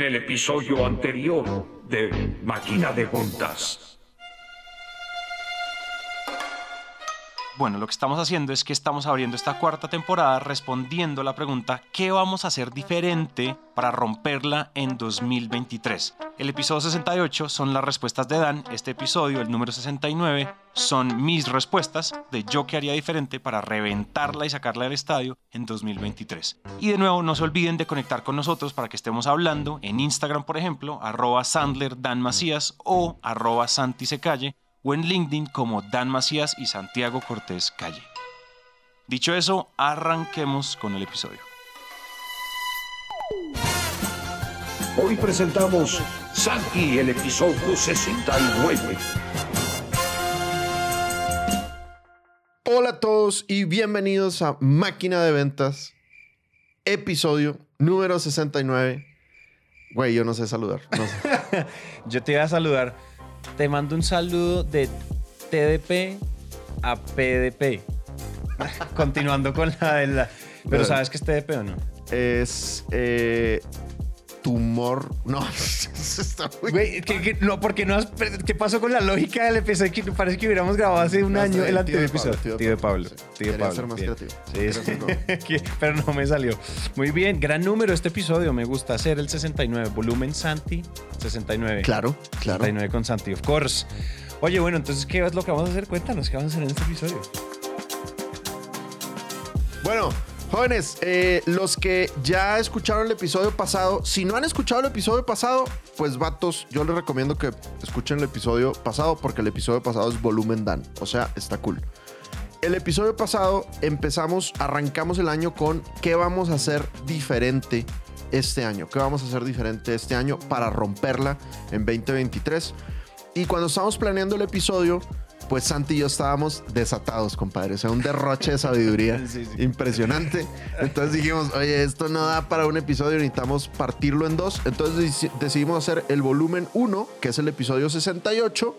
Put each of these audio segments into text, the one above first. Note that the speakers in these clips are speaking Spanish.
en el episodio anterior de Máquina de Juntas. Bueno, lo que estamos haciendo es que estamos abriendo esta cuarta temporada respondiendo la pregunta ¿qué vamos a hacer diferente para romperla en 2023? El episodio 68 son las respuestas de Dan, este episodio, el número 69, son mis respuestas de yo qué haría diferente para reventarla y sacarla del estadio en 2023. Y de nuevo, no se olviden de conectar con nosotros para que estemos hablando en Instagram, por ejemplo, arroba Sandler Dan Macías o arroba Santi Secalle o en LinkedIn como Dan Macías y Santiago Cortés Calle. Dicho eso, arranquemos con el episodio. Hoy presentamos Santi, el episodio 69. Hola a todos y bienvenidos a Máquina de Ventas, episodio número 69. Güey, yo no sé saludar. No sé. Yo te iba a saludar. Te mando un saludo de TDP a PDP. Continuando con la de la. Pero. ¿sabes qué es TDP o no? es eh, tumor. No, eso está muy. Güey, ¿qué, qué- no, porque no has, ¿qué pasó con la lógica del episodio? Que parece que hubiéramos grabado hace un año el anterior episodio. Tío de Pablo. Tío de Pablo. ser más bien. creativo, Sí, pero sí. no. Que- Pero no me salió. Muy bien, gran número este episodio. Me gusta hacer el 69. Volumen Santi, 69. Claro, claro. 69 con Santi, of course. Oye, bueno, entonces, ¿qué es lo que vamos a hacer? Cuéntanos, ¿qué vamos a hacer en este episodio? Bueno, jóvenes, eh, los que ya escucharon el episodio pasado, si no han escuchado el episodio pasado, pues vatos, yo les recomiendo que escuchen el episodio pasado porque el episodio pasado es volumen Dan, o sea, está cool. El episodio pasado empezamos, arrancamos el año con qué vamos a hacer diferente este año, qué vamos a hacer diferente este año para romperla en 2023. Y cuando estábamos planeando el episodio, pues Santi y yo estábamos desatados, compadre. O sea, un derroche de sabiduría Sí, sí. impresionante. Entonces dijimos, oye, esto no da para un episodio, necesitamos partirlo en dos. Entonces deci- decidimos hacer el volumen 1, que es el episodio 68,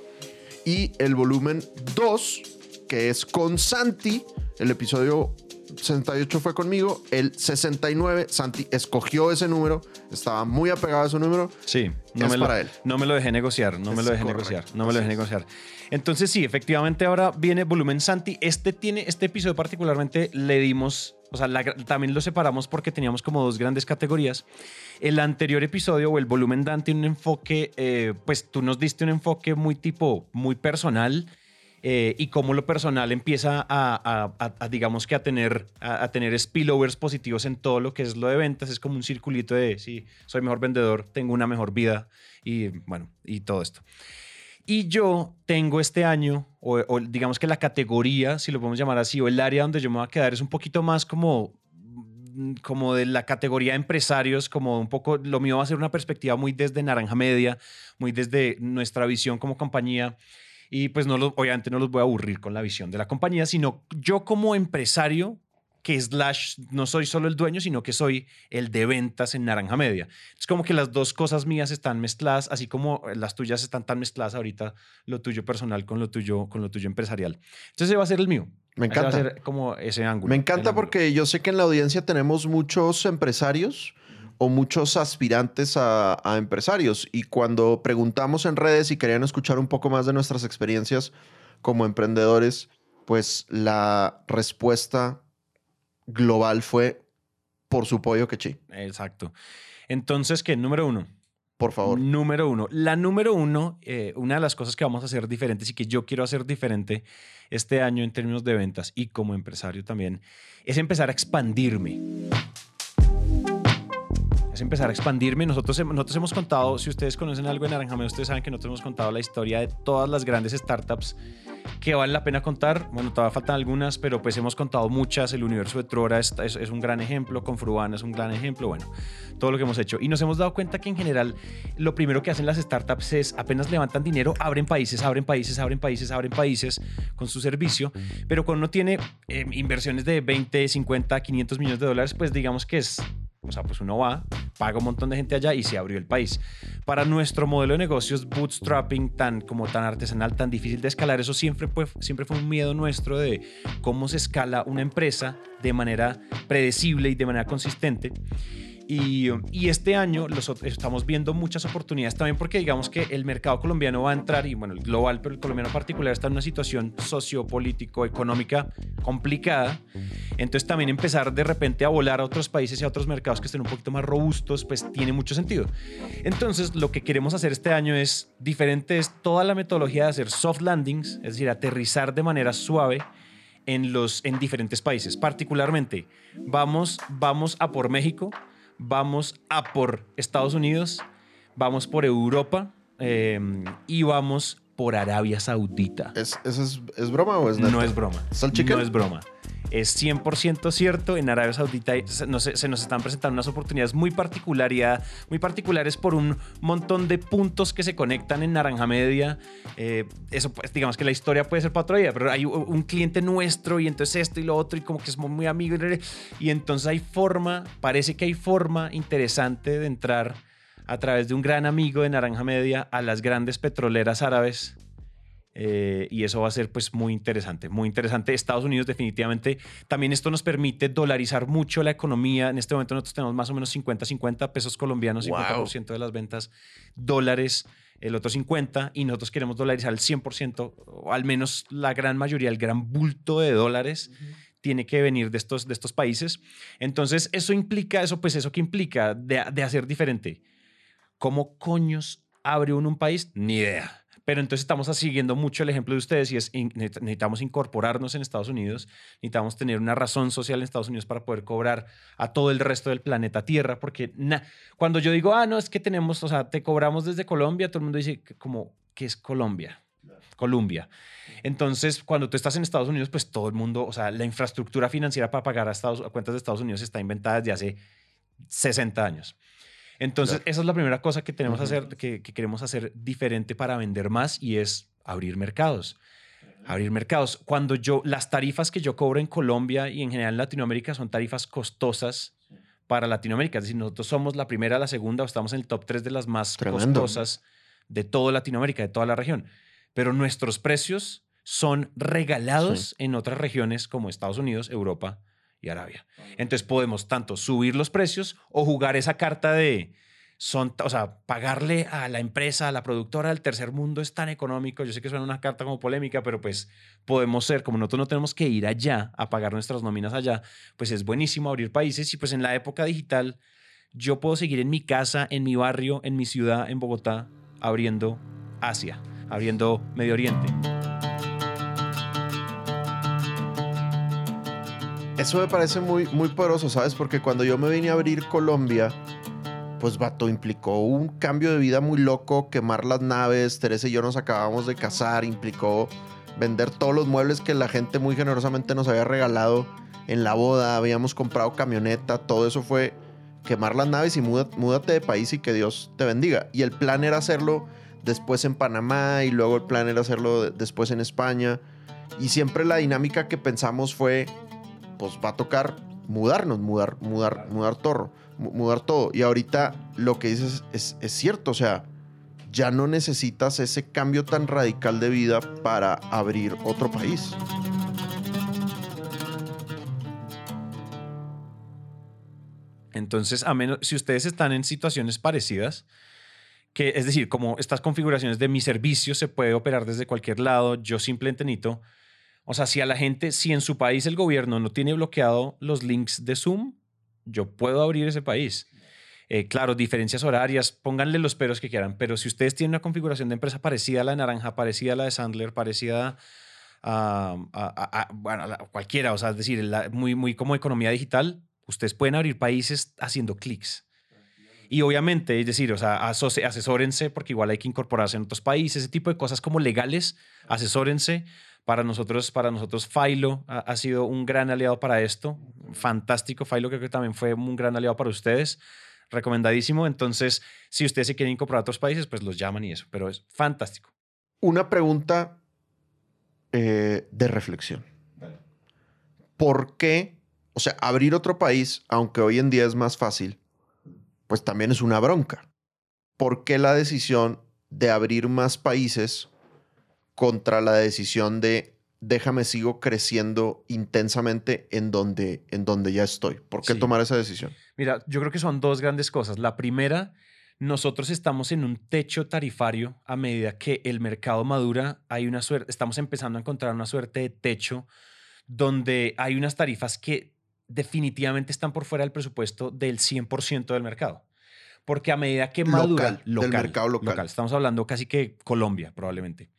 y el volumen 2, que es con Santi. El episodio 68 fue conmigo. El 69, Santi escogió ese número. Estaba muy apegado a ese número. Sí, no Es me, lo, para él. no me lo dejé negociar, no me lo dejé correcto, negociar, no me lo dejé es. negociar. Entonces sí, efectivamente ahora viene volumen Santi. Este tiene, este episodio particularmente le dimos, o sea, la- también lo separamos porque teníamos como dos grandes categorías. El anterior episodio o el volumen Dan tiene un enfoque, eh, pues tú nos diste un enfoque muy tipo, muy personal. Eh, y cómo lo personal empieza a, a- a- a, digamos que a tener, a, tener spillovers positivos en todo lo que es lo de ventas. Es como un circulito de, sí, soy mejor vendedor, tengo una mejor vida y bueno, y todo esto. Y yo tengo este año, o, o digamos que la categoría, si lo podemos llamar así, o el área donde yo me voy a quedar es un poquito más como mm, como de la categoría de empresarios, como un poco, lo mío va a ser una perspectiva muy desde naranja media, muy desde nuestra visión como compañía. Y pues no los, obviamente no los voy a aburrir con la visión de la compañía, sino yo como empresario, que slash, no soy solo el dueño, sino que soy el de ventas en naranja media. Es como que las dos cosas mías están mezcladas, así como las tuyas están tan mezcladas ahorita, lo tuyo personal con lo tuyo, con lo tuyo empresarial. Entonces ese va a ser el mío. Me Ese va a encanta. ser como ese ángulo. Me encanta ángulo. porque yo sé que en la audiencia tenemos muchos empresarios o muchos aspirantes a, a empresarios. Y cuando preguntamos en redes si querían escuchar un poco más de nuestras experiencias como emprendedores, pues la respuesta global fue por su pollo que sí. Exacto. Entonces, ¿qué? Número uno. Por favor. Número uno. La número uno, eh, una de las cosas que vamos a hacer diferentes y que yo quiero hacer diferente este año en términos de ventas y como empresario también, es empezar a expandirme. Es empezar a expandirme. Nosotros, nosotros hemos contado, si ustedes conocen algo de Naranjame, ustedes saben que nosotros hemos contado la historia de todas las grandes startups que vale la pena contar. Bueno, todavía faltan algunas, pero pues hemos contado muchas. El universo de Trora es, es- es un gran ejemplo, Confruana es un gran ejemplo. Bueno, todo lo que hemos hecho. Y nos hemos dado cuenta que en general lo primero que hacen las startups es apenas levantan dinero, abren países, abren países, abren países, abren países con su servicio. Pero cuando uno tiene eh, inversiones de 20, 50, 500 millones de dólares, pues digamos que es o sea, pues uno va, paga un montón de gente allá y se abrió el país. Para nuestro modelo de negocios, bootstrapping tan como tan artesanal, tan difícil de escalar, eso siempre fue, siempre fue un miedo nuestro de cómo se escala una empresa de manera predecible y de manera consistente. Y, y este año los, estamos viendo muchas oportunidades también porque digamos que el mercado colombiano va a entrar, y bueno, el global, pero el colombiano en particular está en una situación sociopolítico, económica complicada. Entonces también empezar de repente a volar a otros países y a otros mercados que estén un poquito más robustos, pues tiene mucho sentido. Entonces lo que queremos hacer este año es diferente, es toda la metodología de hacer soft landings, es decir, aterrizar de manera suave en, los, en diferentes países. Particularmente, vamos, vamos a por México, vamos a por Estados Unidos, vamos por Europa eh, y vamos por Arabia Saudita. ¿Es, ¿Eso es, es broma o es neta? No es broma. ¿Salchicha? No es broma. Es 100% cierto. En Arabia Saudita se, nos están presentando unas oportunidades muy, muy particulares por un montón de puntos que se conectan en Naranja Media. Eh, eso, pues, digamos que la historia puede ser para pero hay un cliente nuestro y entonces esto y lo otro y como que es muy amigo. Y entonces hay forma, parece que hay forma interesante de entrar a través de un gran amigo de Naranja Media a las grandes petroleras árabes. Eh, y eso va a ser pues muy interesante, muy interesante. Estados Unidos definitivamente, también esto nos permite dolarizar mucho la economía. En este momento nosotros tenemos más o menos 50-50 pesos colombianos, Wow. 50% de las ventas dólares, el otro 50% y nosotros queremos dolarizar el 100%, o al menos la gran mayoría, el gran bulto de dólares. tiene que venir de estos, de estos países. Entonces, eso implica, eso pues eso que implica de, de hacer diferente. ¿Cómo coños abre uno un país? Ni idea. Pero entonces estamos siguiendo mucho el ejemplo de ustedes y es necesitamos incorporarnos en Estados Unidos, necesitamos tener una razón social en Estados Unidos para poder cobrar a todo el resto del planeta Tierra, porque na- cuando yo digo, ah, no, es que tenemos, o sea, te cobramos desde Colombia, todo el mundo dice, como, ¿qué es Colombia? Colombia. Entonces, cuando tú estás en Estados Unidos, pues todo el mundo, o sea, la infraestructura financiera para pagar a, Estados, a cuentas de Estados Unidos está inventada desde hace 60 años. Entonces, Claro. esa es la primera cosa que tenemos Ujú. hacer, que, que queremos hacer diferente para vender más y es abrir mercados. Abrir mercados. Cuando yo, las tarifas que yo cobro en Colombia y en general en Latinoamérica son tarifas costosas para Latinoamérica. Es decir, nosotros somos la primera, la segunda, o estamos en el top 3 de las más Tremendo. costosas de toda Latinoamérica, de toda la región. Pero nuestros precios son regalados en otras regiones como Estados Unidos, Europa y Arabia. Entonces podemos tanto subir los precios o jugar esa carta de son, o sea, pagarle a la empresa, a la productora del tercer mundo es tan económico. Yo sé que suena una carta como polémica, pero pues podemos ser, como nosotros no tenemos que ir allá a pagar nuestras nóminas allá, pues es buenísimo abrir países y pues en la época digital yo puedo seguir en mi casa, en mi barrio, en mi ciudad, en Bogotá, abriendo Asia, abriendo Medio Oriente. Eso me parece muy, muy poderoso, ¿sabes? Porque cuando yo me vine a abrir Colombia, pues vato, implicó un cambio de vida muy loco, quemar las naves, Teresa y yo nos acabamos de casar, implicó vender todos los muebles que la gente muy generosamente nos había regalado en la boda, habíamos comprado camioneta, todo eso fue quemar las naves y múdate de país y que Dios te bendiga. Y el plan era hacerlo después en Panamá y luego el plan era hacerlo de- después en España. Y siempre la dinámica que pensamos fue, pues va a tocar mudarnos, mudar, mudar, mudar todo, mu- mudar todo. Y ahorita lo que dices es, es cierto, o sea, ya no necesitas ese cambio tan radical de vida para abrir otro país. Entonces, a menos, si ustedes están en situaciones parecidas, que es decir, como estas configuraciones de mi servicio se puede operar desde cualquier lado, yo simplemente necesito, o sea, si a la gente, si en su país el gobierno no tiene bloqueado los links de Zoom, yo puedo abrir ese país. Eh, claro, diferencias horarias, pónganle los peros que quieran, pero si ustedes tienen una configuración de empresa parecida a la de Naranja, parecida a la de Sandler, parecida a, a- a- bueno, cualquiera, o sea, es decir, muy, muy como economía digital, ustedes pueden abrir países haciendo clics. Y obviamente, es decir, o sea, asesórense porque igual hay que incorporarse en otros países, ese tipo de cosas como legales, asesórense. Para nosotros, para nosotros, Philo ha, ha sido un gran aliado para esto. Fantástico. Philo creo que también fue un gran aliado para ustedes. Recomendadísimo. Entonces, si ustedes se quieren incorporar a otros países, pues los llaman y eso. Pero es fantástico. Una pregunta eh, de reflexión. ¿Por qué? O sea, abrir otro país, aunque hoy en día es más fácil, pues también es una bronca. ¿Por qué la decisión de abrir más países contra la decisión de déjame sigo creciendo intensamente en donde, en donde ya estoy. ¿Por qué Sí. tomar esa decisión? Mira, yo creo que son dos grandes cosas. La primera, nosotros estamos en un techo tarifario a medida que el mercado madura. Hay una suerte, estamos empezando a encontrar una suerte de techo donde hay unas tarifas que definitivamente están por fuera del presupuesto del 100% del mercado. Porque a medida que madura Local, del mercado local. estamos hablando casi que Colombia, probablemente.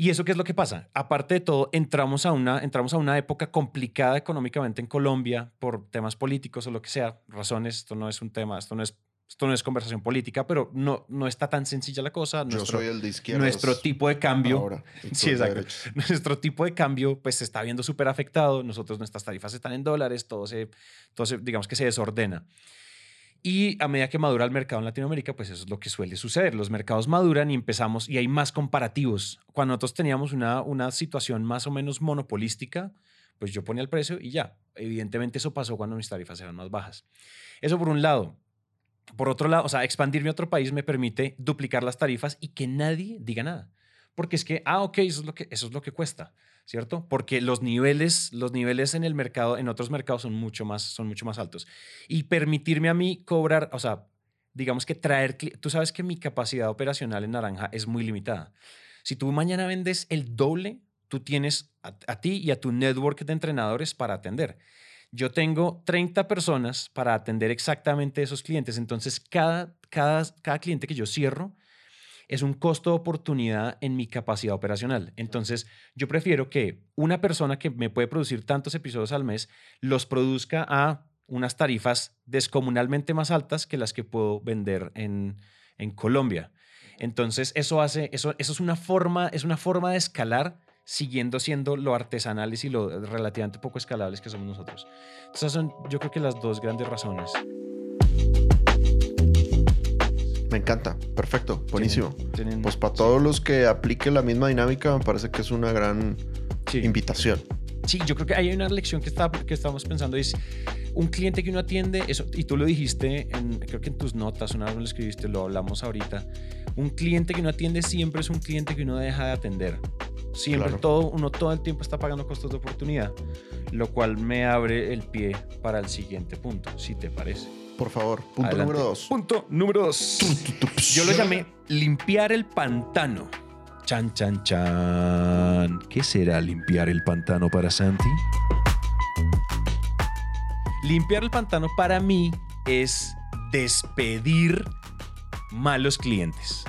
¿Y eso qué es lo que pasa? Aparte de todo, entramos a, una, entramos a una época complicada económicamente en Colombia por temas políticos o lo que sea, razones, esto no es un tema, esto no es, esto no es conversación política, pero no, no está tan sencilla la cosa. Yo Nuestro, soy el de izquierda. nuestro tipo de cambio, Ahora, Sí, de exacto. nuestro tipo de cambio pues se está viendo súper afectado. Nosotros, nuestras tarifas están en dólares, todo se, todo se, digamos que se desordena. Y a medida que madura el mercado en Latinoamérica, pues eso es lo que suele suceder. Los mercados maduran y empezamos, y hay más comparativos. Cuando nosotros teníamos una, una situación más o menos monopolística, pues yo ponía el precio y ya. Evidentemente eso pasó cuando mis tarifas eran más bajas. Eso por un lado. Por otro lado, o sea, expandirme a otro país me permite duplicar las tarifas y que nadie diga nada. Porque es que, ah, ok, eso es lo que, eso es lo que cuesta, ¿cierto? Porque los niveles, los niveles en el mercado, en otros mercados son mucho más, son mucho más altos. Y permitirme a mí cobrar, o sea, digamos que traer, tú sabes que mi capacidad operacional en Naranja es muy limitada. Si tú mañana vendes el doble, tú tienes a, a ti y a tu network de entrenadores para atender. Yo tengo 30 personas para atender exactamente esos clientes. Entonces, cada, cada, cada cliente que yo cierro es un costo de oportunidad en mi capacidad operacional. Entonces, yo prefiero que una persona que me puede producir tantos episodios al mes los produzca a unas tarifas descomunalmente más altas que las que puedo vender en, en Colombia. Entonces, eso hace, eso, eso es una forma, es una forma de escalar siguiendo siendo lo artesanales y lo relativamente poco escalables que somos nosotros. Esas son, yo creo que las dos grandes razones. Me encanta. Perfecto. Buenísimo. Tienen- tienen- Pues para todos los que apliquen la misma dinámica, me parece que es una gran sí. invitación. Sí, yo creo que hay una lección que, está, que estamos pensando, es un cliente que uno atiende, eso, y tú lo dijiste, en, creo que en tus notas, una vez lo escribiste, lo hablamos ahorita, un cliente que uno atiende siempre es un cliente que uno deja de atender. Siempre, Claro. todo, uno todo el tiempo está pagando costos de oportunidad, lo cual me abre el pie para el siguiente punto, si te parece. Por favor. Punto Adelante. número dos. Punto número dos. Yo lo llamé limpiar el pantano. Chan, chan, chan. ¿Qué será limpiar el pantano para Santi? Limpiar el pantano para mí es despedir malos clientes.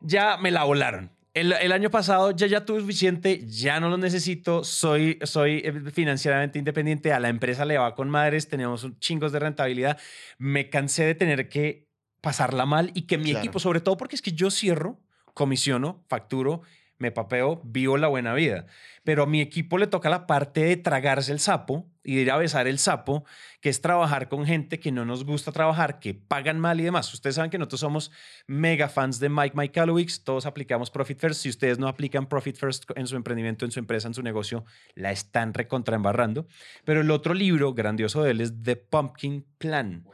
Ya me la volaron. El, el año pasado ya, ya tuve suficiente, ya no lo necesito, soy, soy eh, financieramente independiente, a la empresa le va con madres, tenemos un chingos de rentabilidad. Me cansé de tener que pasarla mal y que mi Claro. equipo, sobre todo porque es que yo cierro, comisiono, facturo, me papeo, vivo la buena vida. Pero a mi equipo le toca la parte de tragarse el sapo y de ir a besar el sapo, que es trabajar con gente que no nos gusta trabajar, que pagan mal y demás. Ustedes saben que nosotros somos mega fans de Mike Michalowicz, todos aplicamos Profit First. Si ustedes no aplican Profit First en su emprendimiento, en su empresa, en su negocio, la están recontraembarrando. Pero el otro libro grandioso de él es The Pumpkin Plan.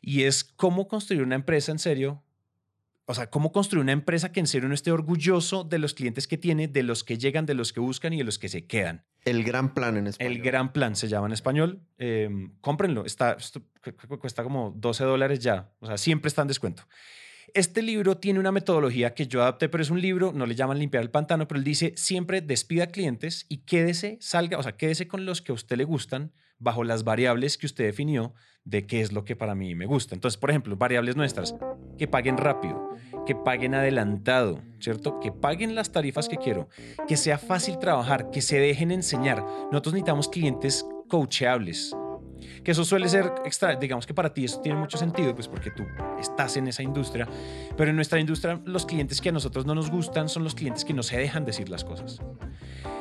Y es cómo construir una empresa en serio o sea, cómo construir una empresa que en serio no esté orgulloso de los clientes que tiene, de los que llegan, de los que buscan y de los que se quedan. El gran plan en español. El gran plan se llama en español. Eh, cómprenlo. Está, cuesta como 12 dólares ya. O sea, siempre está en descuento. Este libro tiene una metodología que yo adapté, pero es un libro, no le llaman limpiar el pantano, pero él dice siempre despida clientes y quédese, salga, o sea, quédese con los que a usted le gustan bajo las variables que usted definió de qué es lo que para mí me gusta. Entonces, por ejemplo, variables nuestras, que paguen rápido, que paguen adelantado, ¿cierto? Que paguen las tarifas que quiero, que sea fácil trabajar, que se dejen enseñar. Nosotros necesitamos clientes coachables, que eso suele ser extra, digamos que para ti eso tiene mucho sentido, pues porque tú estás en esa industria, pero en nuestra industria los clientes que a nosotros no nos gustan son los clientes que no se dejan decir las cosas.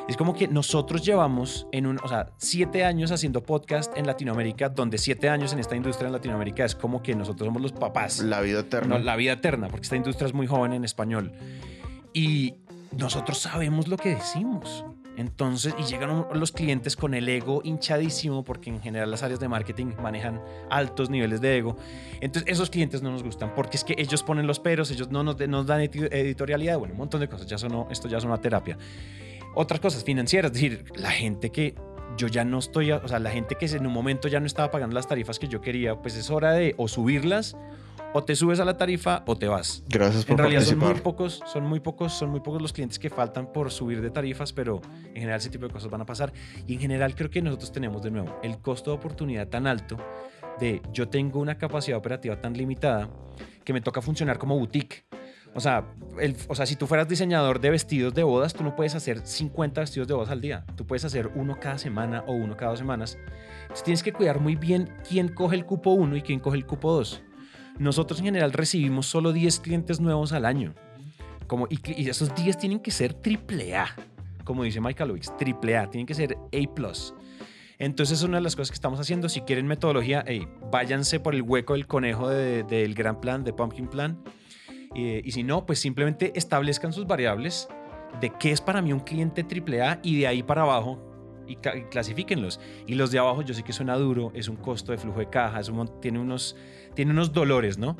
Es como que nosotros llevamos en un, o sea, siete años haciendo podcast en Latinoamérica, donde siete años en esta industria en Latinoamérica es como que nosotros somos los papás. La vida eterna. No, la vida eterna, porque esta industria es muy joven en español. Y nosotros sabemos lo que decimos. Entonces, y llegan los clientes con el ego hinchadísimo, porque en general las áreas de marketing manejan altos niveles de ego. Entonces, esos clientes no nos gustan, porque es que ellos ponen los peros, ellos no nos, dan editorialidad, bueno, un montón de cosas. Ya sonó, esto ya es una terapia. Otras cosas financieras, es decir, la gente que yo ya no estoy, o sea, la gente que en un momento ya no estaba pagando las tarifas que yo quería, pues es hora de o subirlas o te subes a la tarifa o te vas. Gracias por En realidad son participar. muy pocos, son muy pocos, son muy pocos los clientes que faltan por subir de tarifas, pero en general ese tipo de cosas van a pasar. Y en general creo que nosotros tenemos de nuevo el costo de oportunidad tan alto de yo tengo una capacidad operativa tan limitada que me toca funcionar como boutique. O sea, el- o sea, si tú fueras diseñador de vestidos de bodas, tú no puedes hacer 50 vestidos de bodas al día. Tú puedes hacer uno cada semana o uno cada dos semanas. Entonces tienes que cuidar muy bien quién coge el cupo 1 y quién coge el cupo 2. Nosotros en general recibimos solo 10 clientes nuevos al año. Como, y, y esos 10 tienen que ser triple A, como dice Michael Lewis, triple A, tienen que ser A+. Entonces es una de las cosas que estamos haciendo. Si quieren metodología, hey, váyanse por el hueco del conejo de- del gran plan, de Pumpkin Plan. Eh, y si no, pues simplemente establezcan sus variables de qué es para mí un cliente AAA y de ahí para abajo y, y clasifíquenlos. Y los de abajo yo sé que suena duro, es un costo de flujo de caja, es un tiene, unos, tiene unos dolores, ¿no?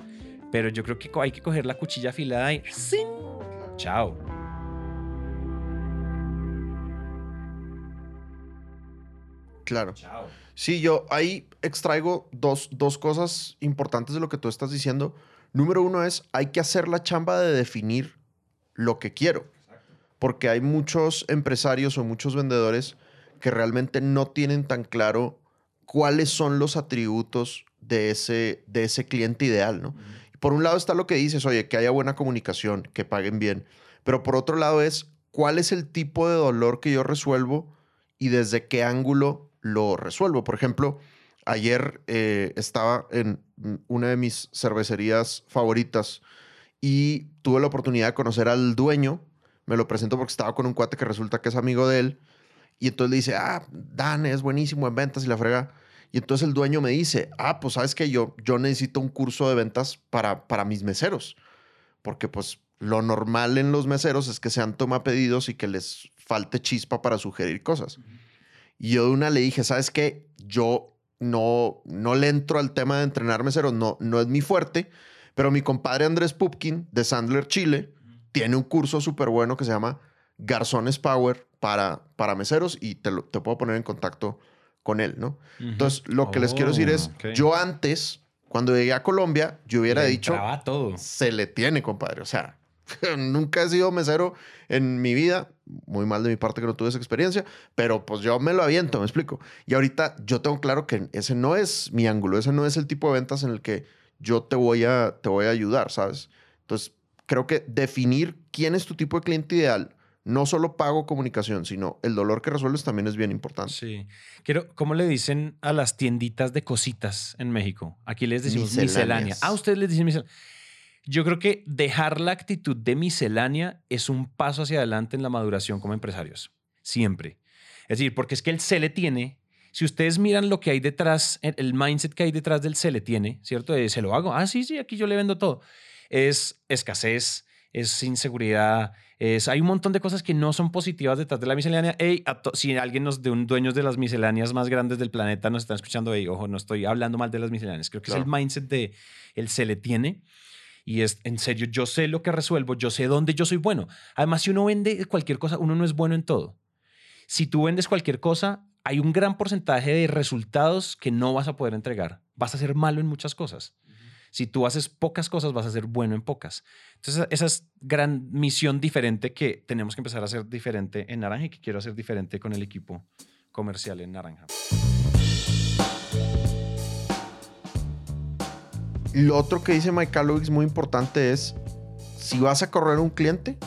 Pero yo creo que hay que coger la cuchilla afilada y ¡zin! Chao. Claro. Chao. Sí, yo ahí extraigo dos, dos cosas importantes de lo que tú estás diciendo. Número uno es, hay que hacer la chamba de definir lo que quiero. Porque hay muchos empresarios o muchos vendedores que realmente no tienen tan claro cuáles son los atributos de ese, de ese cliente ideal, ¿no? Por un lado está lo que dices, oye, que haya buena comunicación, que paguen bien. Pero por otro lado es, ¿cuál es el tipo de dolor que yo resuelvo y desde qué ángulo lo resuelvo? Por ejemplo, ayer eh, estaba en una de mis cervecerías favoritas y tuve la oportunidad de conocer al dueño. Me lo presento porque estaba con un cuate que resulta que es amigo de él. Y entonces le dice, ah, Dan es buenísimo en ventas y la frega. Y entonces el dueño me dice, ah, pues sabes que yo, yo necesito un curso de ventas para, para mis meseros. Porque pues lo normal en los meseros es que sean toma pedidos y que les falte chispa para sugerir cosas. Y yo de una le dije, ¿sabes qué? Yo no, no le entro al tema de entrenar meseros, no, no es mi fuerte, pero mi compadre Andrés Pupkin de Sandler, Chile, tiene un curso súper bueno que se llama Garzones Power para, para meseros y te, lo- te puedo poner en contacto con él, ¿no? Entonces, lo que les quiero decir es, Oh, yo antes, cuando llegué a Colombia, yo hubiera Le dicho, todo. se le tiene, compadre. O sea, nunca he sido mesero en mi vida. Muy mal de mi parte que no tuve esa experiencia, pero pues yo me lo aviento, me explico. Y ahorita yo tengo claro que ese no es mi ángulo, ese no es el tipo de ventas en el que yo te voy a, te voy a ayudar, ¿sabes? Entonces, creo que definir quién es tu tipo de cliente ideal, no solo pago comunicación, sino el dolor que resuelves también es bien importante. Sí. Quiero, ¿cómo le dicen a las tienditas de cositas en México? Aquí les decimos miscelánea. Ah, ustedes les dicen miscelánea. Yo creo que dejar la actitud de miscelánea es un paso hacia adelante en la maduración como empresarios. Siempre. Es decir, porque es que el se le tiene. Si ustedes miran lo que hay detrás, el- el mindset que hay detrás del se le tiene, ¿cierto? De se lo hago. Ah, sí, sí, aquí yo le vendo todo. Es escasez, es inseguridad, es, hay un montón de cosas que no son positivas detrás de la miscelánea. Ey, a to- si alguien nos de un dueños de las misceláneas más grandes del planeta nos están escuchando, ey, ojo, no estoy hablando mal de las misceláneas. Creo que es el mindset de el se le tiene. Y es en serio, yo sé lo que resuelvo, yo sé dónde yo soy bueno. Además, si uno vende cualquier cosa, uno no es bueno en todo. Si tú vendes cualquier cosa, hay un gran porcentaje de resultados que no vas a poder entregar. Vas a ser malo en muchas cosas. Si tú haces pocas cosas, vas a ser bueno en pocas. Entonces, esa es gran misión diferente que tenemos que empezar a hacer diferente en Naranja y que quiero hacer diferente con el equipo comercial en Naranja. Lo otro que dice Mike Calowix muy importante es, si vas a correr un cliente,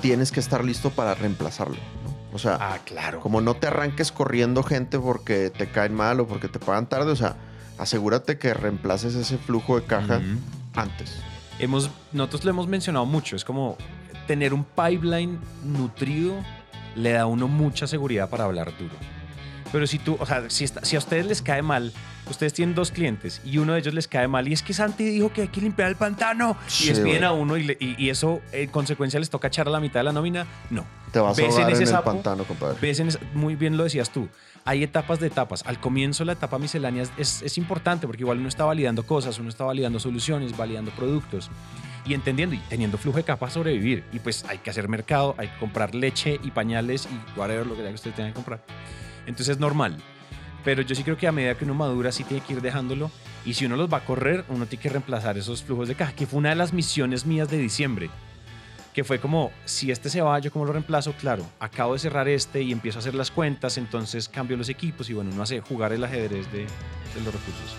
tienes que estar listo para reemplazarlo. ¿no? O sea, Ah, claro. como no te arranques corriendo gente porque te caen mal o porque te pagan tarde, o sea, asegúrate que reemplaces ese flujo de caja antes. hemos, nosotros lo hemos mencionado mucho, es como tener un pipeline nutrido le da a uno mucha seguridad para hablar duro. Pero si tú, o sea, si, está- si a ustedes les cae mal, ustedes tienen dos clientes y uno de ellos les cae mal y es que Santi dijo que hay que limpiar el pantano Sí, y despiden a uno y, le- y- y eso en consecuencia les toca echar a la mitad de la nómina, no. Te vas a ves ahogar en, ese el sapo, pantano, compadre. ves en ese- muy bien lo decías tú. Hay etapas de etapas. Al comienzo la etapa miscelánea es- es, importante porque igual uno está validando cosas, uno está validando soluciones, validando productos y entendiendo y teniendo flujo de capas sobrevivir. Y pues hay que hacer mercado, hay que comprar leche y pañales y whatever lo que sea que ustedes tengan que comprar. Entonces es normal. Pero yo sí creo que a medida que uno madura sí tiene que ir dejándolo. Y si uno los va a correr, uno tiene que reemplazar esos flujos de caja, que fue una de las misiones mías de diciembre. Que fue como, si este se va, yo como lo reemplazo, claro, acabo de cerrar este y empiezo a hacer las cuentas, entonces cambio los equipos y bueno, uno hace jugar el ajedrez de, de los recursos.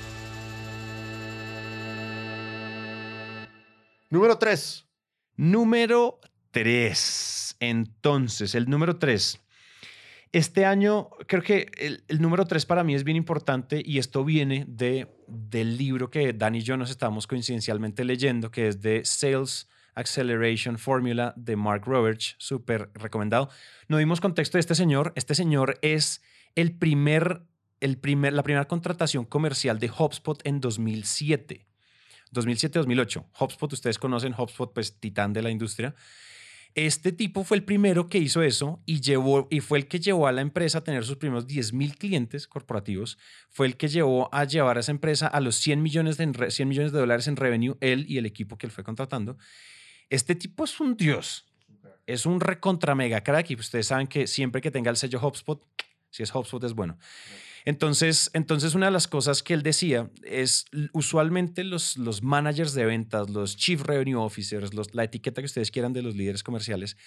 Número 3. Número 3. Entonces, el número 3. Este año, creo que el, el número 3 para mí es bien importante y esto viene de, del libro que Dani y yo nos estamos coincidencialmente leyendo, que es de Sales Acceleration Formula de Mark Roberts, súper recomendado. No dimos contexto de este señor. Este señor es el primer, el primer, la primera contratación comercial de HubSpot en 2007. 2007-2008. HubSpot, ustedes conocen HubSpot, pues titán de la industria. Este tipo fue el primero que hizo eso y, llevó, y fue el que llevó a la empresa a tener sus primeros 10 mil clientes corporativos. Fue el que llevó a llevar a esa empresa a los 100 millones, de, en re- 100 millones de dólares en revenue, él y el equipo que él fue contratando. Este tipo es un dios. Es un recontra mega crack y ustedes saben que siempre que tenga el sello HubSpot, si es HubSpot es bueno. Entonces, entonces una de las cosas que él decía es usualmente los, los managers de ventas, los chief revenue officers, la etiqueta que ustedes quieran de los líderes comerciales,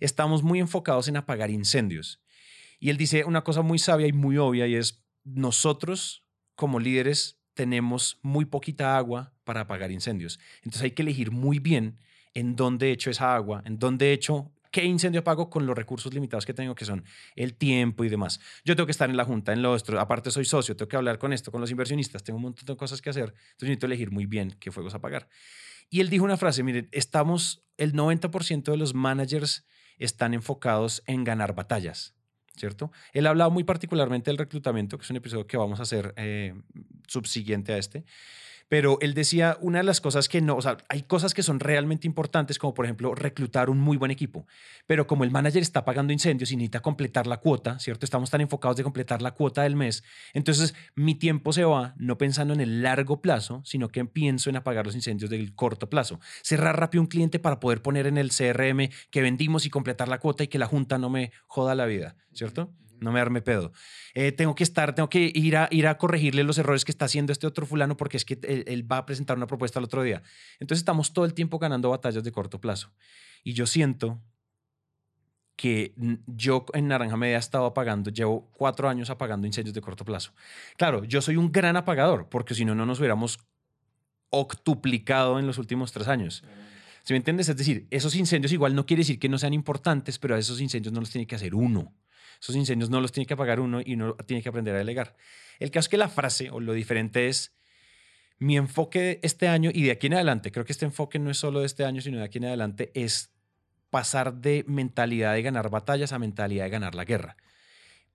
estamos muy enfocados en apagar incendios. Y él dice una cosa muy sabia y muy obvia y es nosotros como líderes tenemos muy poquita agua para apagar incendios. Entonces hay que elegir muy bien en dónde echo esa agua, en dónde echo qué incendio apago con los recursos limitados que tengo, que son el tiempo y demás. Yo tengo que estar en la junta, en lo otro, aparte soy socio, tengo que hablar con esto, con los inversionistas, tengo un montón de cosas que hacer, entonces necesito elegir muy bien qué fuegos apagar. Y él dijo una frase, miren, estamos, el 90% de los managers están enfocados en ganar batallas, ¿cierto? Él ha hablado muy particularmente del reclutamiento, que es un episodio que vamos a hacer eh, subsiguiente a este. Pero él decía, una de las cosas que no, o sea, hay cosas que son realmente importantes, como por ejemplo reclutar un muy buen equipo. Pero como el manager está pagando incendios y necesita completar la cuota, ¿cierto? Estamos tan enfocados de completar la cuota del mes. Entonces, mi tiempo se va no pensando en el largo plazo, sino que pienso en apagar los incendios del corto plazo. Cerrar rápido un cliente para poder poner en el CRM que vendimos y completar la cuota y que la junta no me joda la vida, ¿cierto? No me arme pedo. Eh, tengo que estar, tengo que ir a, ir a corregirle los errores que está haciendo este otro fulano porque es que él, él va a presentar una propuesta el otro día. Entonces estamos todo el tiempo ganando batallas de corto plazo. Y yo siento que yo en Naranja Media he estado apagando, llevo cuatro años apagando incendios de corto plazo. Claro, yo soy un gran apagador, porque si no, no nos hubiéramos octuplicado en los últimos tres años. ¿Sí me entiendes? Es decir, esos incendios igual no quiere decir que no sean importantes, pero a esos incendios no los tiene que hacer uno. Esos incendios no los tiene que apagar uno y uno tiene que aprender a delegar. El caso es que la frase o lo diferente es mi enfoque este año y de aquí en adelante, creo que este enfoque no es solo de este año, sino de aquí en adelante, es pasar de mentalidad de ganar batallas a mentalidad de ganar la guerra.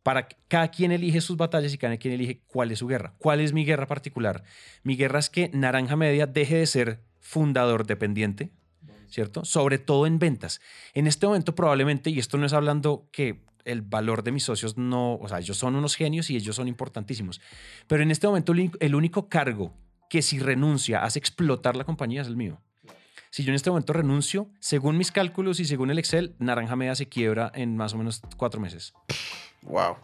Para cada quien elige sus batallas y cada quien elige cuál es su guerra. ¿Cuál es mi guerra particular? Mi guerra es que Naranja Media deje de ser fundador dependiente, ¿cierto? Sobre todo en ventas. En este momento probablemente, y esto no es hablando que el valor de mis socios no, o sea, ellos son unos genios y ellos son importantísimos, pero en este momento el único- cargo que si renuncia hace explotar la compañía es el mío. Si yo en este momento renuncio, según mis cálculos y según el Excel, Naranja Media se quiebra en más o menos cuatro meses. Wow.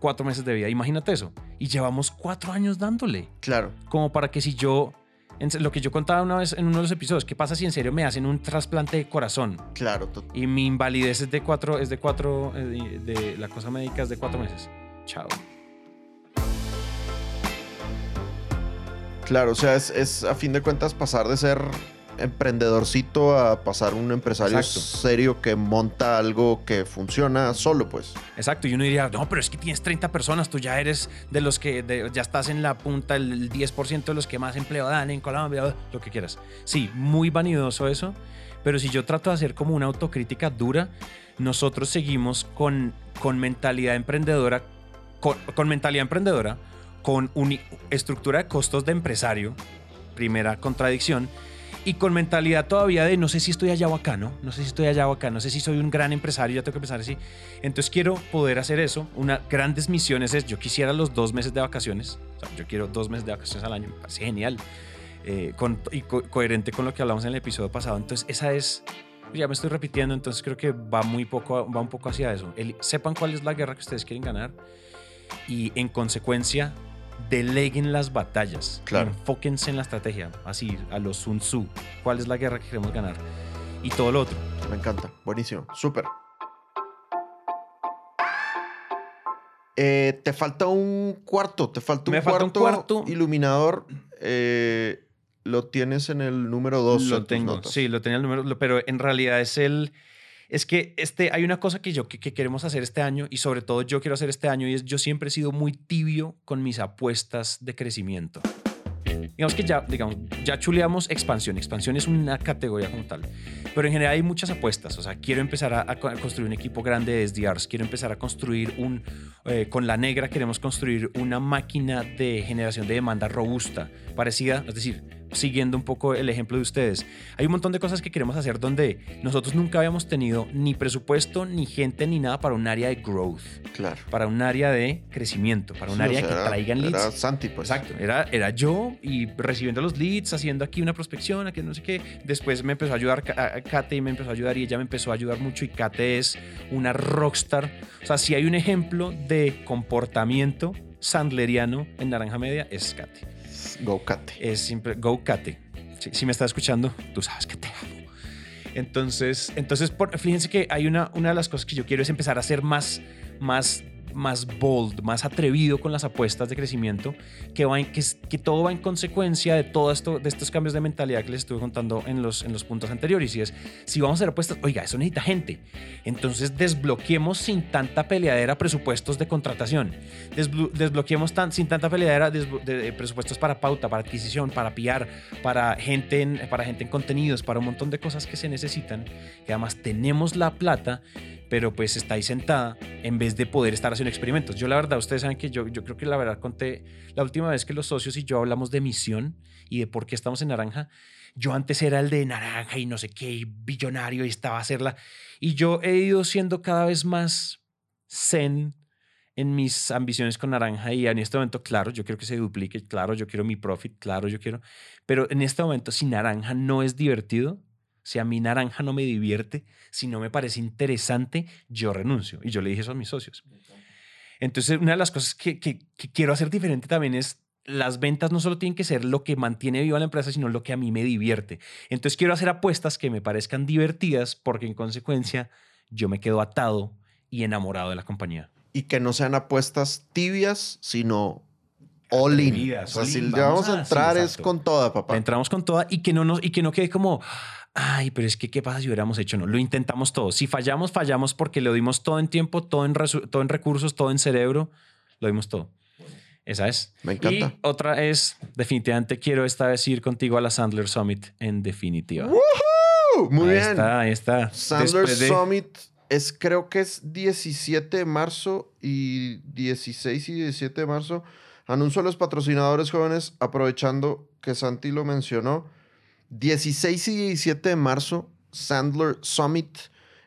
Cuatro meses de vida, imagínate eso. Y llevamos cuatro años dándole. Claro. Como para que si yo, en lo que yo contaba una vez en uno de los episodios, ¿qué pasa si en serio me hacen un trasplante de corazón? Claro. Y mi invalidez es de cuatro, es de cuatro, eh, de, de la cosa médica es de cuatro meses. Chao. Claro, o sea, es, es a fin de cuentas pasar de ser emprendedorcito a pasar un empresario Exacto. serio que monta algo que funciona solo, pues. Exacto, y uno diría, no, pero es que tienes 30 personas, tú ya eres de los que, de- ya estás en la punta, el 10% de los que más empleo dan en Colombia, lo que quieras. Sí, muy vanidoso eso, pero si yo trato de hacer como una autocrítica dura, nosotros seguimos con, con mentalidad emprendedora, con, con mentalidad emprendedora, con uni- estructura de costos de empresario, primera contradicción, y con mentalidad todavía de no sé si estoy allá o acá, ¿no? No sé si estoy allá o acá, no sé si soy un gran empresario, ya tengo que pensar así. Entonces quiero poder hacer eso. Una grandes misiones es, yo quisiera los dos meses de vacaciones, o sea, yo quiero dos meses de vacaciones al año, me parece genial. eh, con- y co- coherente con lo que hablamos en el episodio pasado. Entonces esa es, ya me estoy repitiendo, entonces creo que va muy poco, va un poco hacia eso. El- sepan cuál es la guerra que ustedes quieren ganar y en consecuencia deleguen las batallas. Claro. Enfóquense en la estrategia, así a los Sun Tzu. ¿Cuál es la guerra que queremos ganar? Y todo lo otro. Me encanta. Buenísimo. Súper. Eh, te falta un cuarto. Te falta un, Me falta un cuarto, cuarto. iluminador. Eh, lo tienes en el número 2. Lo tengo. Sí, lo tenía el número, pero en realidad es el. Es que este, hay una cosa que yo que, que queremos hacer este año y sobre todo yo quiero hacer este año y es yo siempre he sido muy tibio con mis apuestas de crecimiento. Digamos que ya, digamos, ya chuleamos expansión. Expansión es una categoría como tal. Pero en general hay muchas apuestas. O sea, quiero empezar a, a co- a construir un equipo grande de SDRs. Quiero empezar a construir un... eh, con la negra queremos construir una máquina de generación de demanda robusta, parecida, es decir, siguiendo un poco el ejemplo de ustedes. Hay un montón de cosas que queremos hacer donde nosotros nunca habíamos tenido ni presupuesto, ni gente, ni nada para un área de growth, Claro. para un área de crecimiento, para un Sí, o área sea, que era- traigan leads. Era Santi, pues. Exacto, era, era yo y recibiendo los leads, haciendo aquí una prospección, aquí no sé qué. Después me empezó a ayudar a- Kate y me empezó a ayudar y ella me empezó a ayudar mucho y Kate es una rockstar. O sea, si hay un ejemplo de comportamiento sandleriano en Naranja Media es Kate. Go Kate. Es siempre Go Kate. Si, si me estás escuchando, tú sabes que te amo. Entonces, entonces por- fíjense que hay una, una de las cosas que yo quiero es empezar a ser más, más, más bold, más atrevido con las apuestas de crecimiento, que, va en- que, que todo va en consecuencia de todo esto, de estos cambios de mentalidad que les estuve contando en los, en los puntos anteriores. Y es, si vamos a hacer apuestas, oiga, eso necesita gente. Entonces desbloqueemos sin tanta peleadera presupuestos de contratación. Desblo- desbloqueemos tan, sin tanta peleadera presupuestos para pauta, para adquisición, para PR, para gente, en, para gente en contenidos, para un montón de cosas que se necesitan. Que además tenemos la plata, pero pues está ahí sentada en vez de poder estar haciendo experimentos. Yo la verdad, ustedes saben que yo, yo creo que la verdad conté la última vez que los socios y yo hablamos de misión y de por qué estamos en naranja. Yo antes era el de naranja y no sé qué, y billonario y estaba a hacerla. Y yo he ido siendo cada vez más zen en mis ambiciones con naranja y en este momento, claro, yo quiero que se duplique, claro, yo quiero mi profit, claro, yo quiero, pero en este momento si naranja no es divertido, si a mí naranja no me divierte, si no me parece interesante, yo renuncio. Y yo le dije eso a mis socios. Entonces, una de las cosas que, que- que quiero hacer diferente también es las ventas no solo tienen que ser lo que mantiene viva la empresa, sino lo que a mí me divierte. Entonces quiero hacer apuestas que me parezcan divertidas porque en consecuencia yo me quedo atado y enamorado de la compañía. Y que no sean apuestas tibias, sino all in. O sea, all si in, le vamos vamos a entrar sí, es con toda, papá. Entramos con toda y que no, nos, y que no quede como, ay, pero es que qué pasa si hubiéramos hecho, no, lo intentamos todo. Si fallamos, fallamos porque lo dimos todo en tiempo, todo en, todo en recursos, todo en cerebro, lo dimos todo. Esa es. Me encanta. Y otra es, definitivamente quiero esta vez ir contigo a la Sandler Summit en definitiva. ¡Uh! Muy ahí bien. está, ahí está. Sandler de- Summit es, creo que es 17 de marzo y 16 y 17 de marzo. Anuncio a los patrocinadores jóvenes, aprovechando que Santi lo mencionó. 16 y 17 de marzo, Sandler Summit.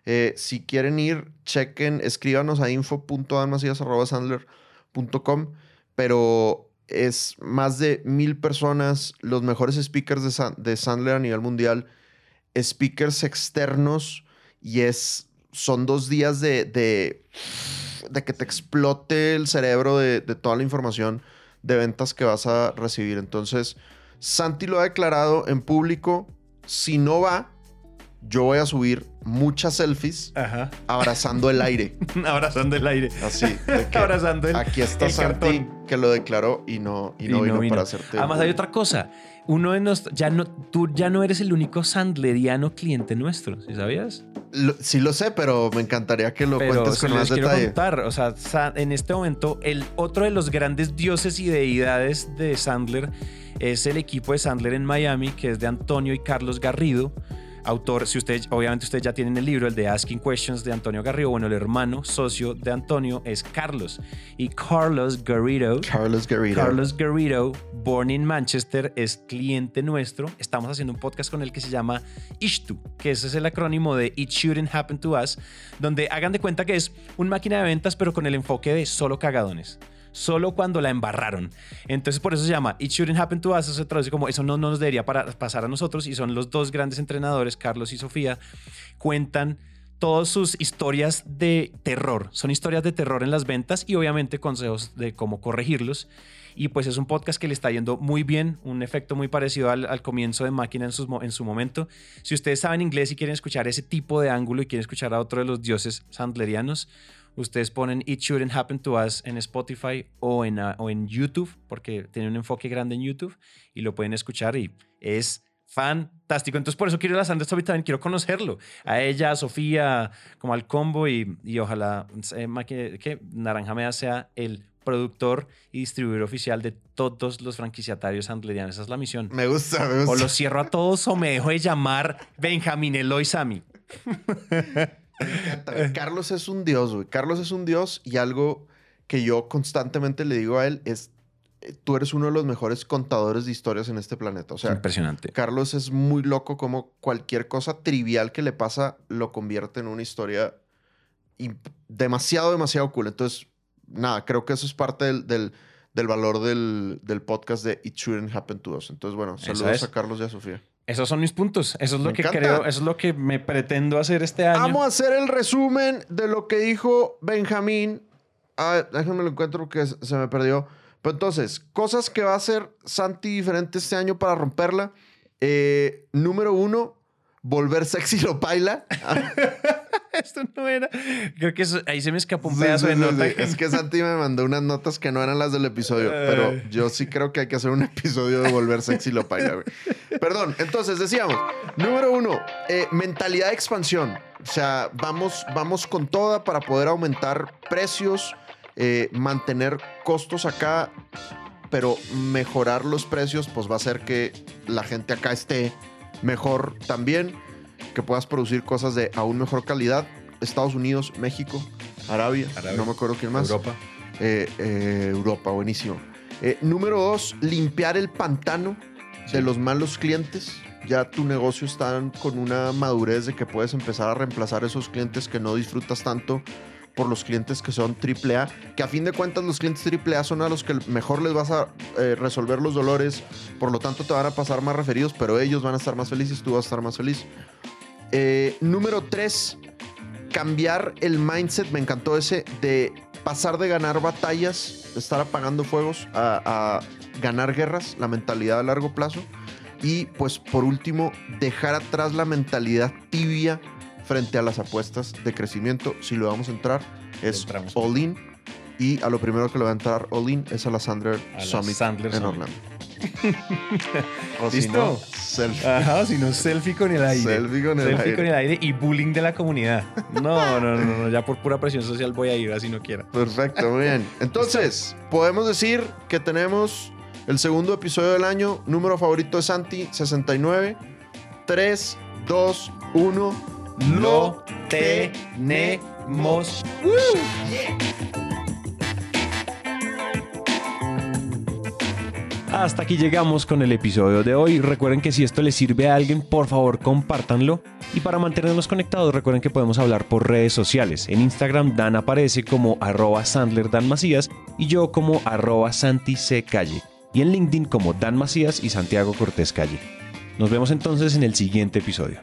Eh, si quieren ir, chequen, escríbanos a info.almacias.sandler.com. Pero es más de mil personas, los mejores speakers de, San- de Sandler a nivel mundial, speakers externos y es, son dos días de, de, que te explote el cerebro de toda la información de ventas que vas a recibir. Entonces, Santi lo ha declarado en público, si no va, yo voy a subir muchas selfies Ajá. abrazando el aire. Abrazando el aire. Así, de que Abrazando el, aquí está el Santi cartón. que lo declaró y no, y no, Y vino, no vino. para hacerte. Además hay otra cosa. Uno de nuestros, ya no, tú ya no eres el único sandleriano cliente nuestro, ¿sí sabías? Lo- sí lo sé, pero me encantaría que lo Pero cuentes con más quiero detalle. contar, o sea, en este momento el otro de los grandes dioses y deidades de Sandler es el equipo de Sandler en Miami, que es de Antonio y Carlos Garrido. autor, si ustedes, obviamente ustedes ya tienen el libro, el de Asking Questions de Antonio Garrido, bueno, el hermano socio de Antonio es Carlos. Y Carlos Garrido, Carlos Garrido. Carlos Garrido, born in Manchester, es cliente nuestro. Estamos haciendo un podcast con él que se llama Ishtu, que ese es el acrónimo de It Shouldn't Happen to Us, donde hagan de cuenta que es una máquina de ventas, pero con el enfoque de solo cagadones solo cuando la embarraron. Entonces por eso se llama It Shouldn't Happen to Us, eso se traduce como eso no, no nos debería para, pasar a nosotros y son los dos grandes entrenadores, Carlos y Sofía, cuentan todas sus historias de terror. Son historias de terror en las ventas y obviamente consejos de cómo corregirlos. Y pues es un podcast que le está yendo muy bien, un efecto muy parecido al, al comienzo de Máquina en, en su momento. Si ustedes saben inglés y quieren escuchar ese tipo de ángulo y quieren escuchar a otro de los dioses sandlerianos, ustedes ponen It Shouldn't Happen to Us en Spotify o en, ah, o en YouTube, porque tiene un enfoque grande en YouTube y lo pueden escuchar y es fantástico. Entonces, por eso quiero ir a Sandra Story también, quiero conocerlo. A ella, a Sofía, como al combo y, y ojalá eh, que, que Naranja Mea sea el productor y distribuidor oficial de todos los franquiciatarios sandlerianos. Esa es la misión. Me gusta, me O gusta. los cierro a todos o me dejo de llamar Benjamín Eloy Sami. Me encanta, güey. Carlos es un dios, güey. Carlos es un dios y algo que yo constantemente le digo a él es, eh, tú eres uno de los mejores contadores de historias en este planeta. O sea, Impresionante. Carlos es muy loco como cualquier cosa trivial que le pasa lo convierte en una historia demasiado, demasiado cool. Entonces, nada, creo que eso es parte del, del- del valor del, del podcast de It Shouldn't Happen to Us. Entonces, bueno, saludos es. a Carlos y a Sofía. Esos son mis puntos. Eso es lo Me que encanta. creo, eso es lo que me pretendo hacer este año. Vamos a hacer el resumen de lo que dijo Benjamín. Ah, déjenme lo encuentro que se me perdió. Pero entonces, cosas que va a hacer Santi diferente este año para romperla. Eh, número uno, volver sexy lo paila. Esto no era. Creo que eso- ahí se me escapó un Sí, pedazo sí, de nota. sí. Es que Santi me mandó unas notas que no eran las del episodio. Pero yo sí creo que hay que hacer un episodio de volver sexy lo paila, güey. Perdón, entonces decíamos, número uno, eh, mentalidad de expansión. O sea, vamos, vamos con toda para poder aumentar precios, eh, mantener costos acá, pero mejorar los precios, pues va a hacer que la gente acá esté mejor también, que puedas producir cosas de aún mejor calidad. Estados Unidos, México, Arabia, Arabia. no me acuerdo quién más. Europa. Eh, eh, Europa, buenísimo. Número dos, limpiar el pantano de los malos clientes. Ya tu negocio está con una madurez de que puedes empezar a reemplazar esos clientes que no disfrutas tanto por los clientes que son AAA, que a fin de cuentas los clientes AAA son a los que mejor les vas a eh, resolver los dolores, por lo tanto te van a pasar más referidos, pero ellos van a estar más felices, tú vas a estar más feliz. Eh, número tres, cambiar el mindset, me encantó ese, de pasar de ganar batallas, de estar apagando fuegos, a, a ganar guerras, la mentalidad a largo plazo. Y pues por último, dejar atrás la mentalidad tibia frente a las apuestas de crecimiento. Si lo vamos a entrar, es Entramos. all in. Y a lo primero que le va a entrar all in es a la Sandler A la Summit Sandler en Summit. Orlando. o si ¿Listo? no, selfie. Ajá, si no, selfie con el aire. Selfie con el Selfie aire. con el aire y bullying de la comunidad. No, no, no, no, ya por pura presión social voy a ir, así no quiera. Perfecto, muy bien. Entonces, podemos decir que tenemos el segundo episodio del año, número favorito de Santi, 69. 3, 2, 1. Lo tenemos. Hasta aquí llegamos con el episodio de hoy. Recuerden que si esto les sirve a alguien, por favor compártanlo. Y para mantenernos conectados, recuerden que podemos hablar por redes sociales. En Instagram, Dan aparece como arroba Sandler Dan Macías y yo como arroba Santi C. Calle. Y en LinkedIn como Dan Macías y Santiago Cortés Calle. Nos vemos entonces en el siguiente episodio.